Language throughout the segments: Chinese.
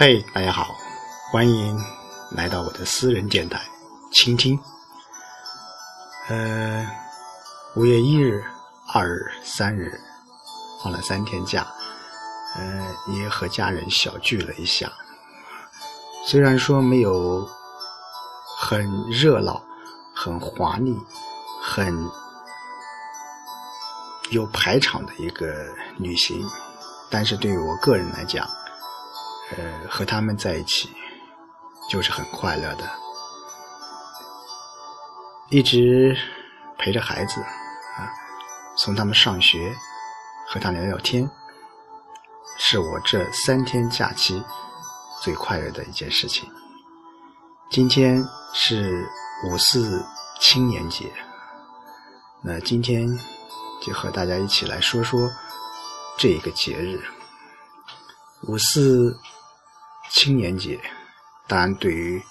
嘿，大家好，欢迎来到我的私人电台，倾听。呃，五月一日、二日、三日放了三天假，呃，也和家人小聚了一下。虽然说没有很热闹、很华丽、很有排场的一个旅行，但是对于我个人来讲，呃，和他们在一起就是很快乐的，一直陪着孩子啊，送他们上学，和他聊聊天，是我这三天假期最快乐的一件事情。今天是五四青年节，那今天就和大家一起来说说这一个节日——五四。青年节，当然对于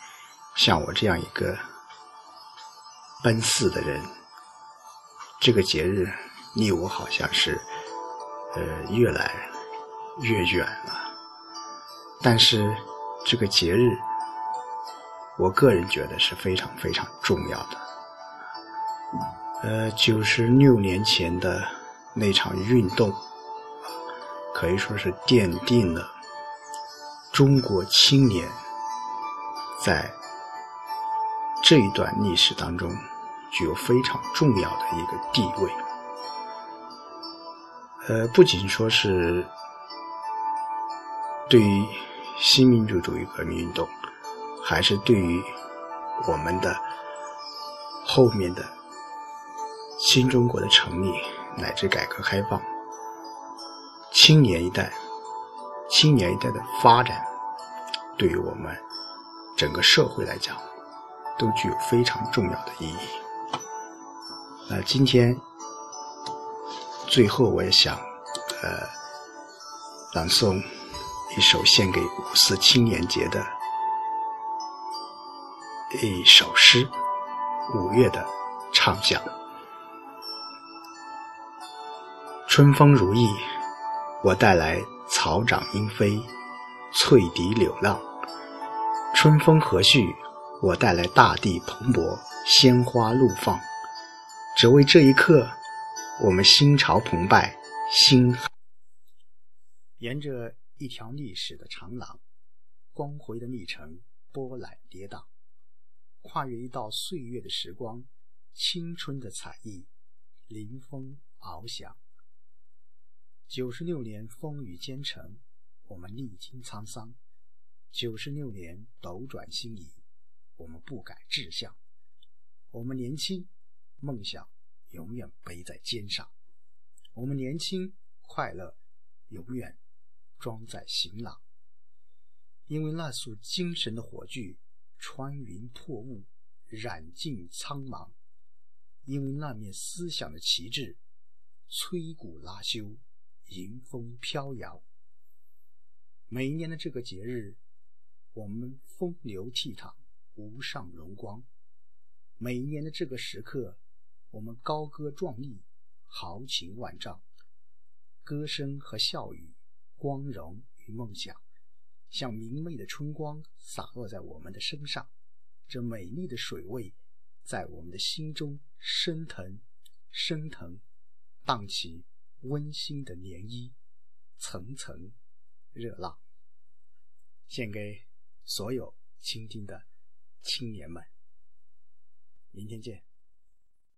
像我这样一个奔四的人，这个节日离我好像是呃越来越远了。但是这个节日，我个人觉得是非常非常重要的。呃，九十六年前的那场运动，可以说是奠定了。中国青年在这一段历史当中具有非常重要的一个地位。呃，不仅说是对于新民主主义革命运动，还是对于我们的后面的新中国的成立乃至改革开放，青年一代。青年一代的发展，对于我们整个社会来讲，都具有非常重要的意义。那今天最后，我也想呃朗诵一首献给五四青年节的一首诗《五月的唱响》。春风如意，我带来。草长莺飞，翠笛柳浪，春风和煦，我带来大地蓬勃，鲜花怒放。只为这一刻，我们心潮澎湃，心。沿着一条历史的长廊，光辉的历程波澜跌宕，跨越一道岁月的时光，青春的彩翼临风翱翔。九十六年风雨兼程，我们历经沧桑；九十六年斗转星移，我们不改志向。我们年轻，梦想永远背在肩上；我们年轻，快乐永远装在行囊。因为那束精神的火炬，穿云破雾，染尽苍茫；因为那面思想的旗帜，摧骨拉修。迎风飘摇。每一年的这个节日，我们风流倜傥，无上荣光；每一年的这个时刻，我们高歌壮丽，豪情万丈。歌声和笑语，光荣与梦想，像明媚的春光洒落在我们的身上。这美丽的水位，在我们的心中升腾，升腾，荡起。温馨的涟漪，层层热浪，献给所有倾听的青年们。明天见。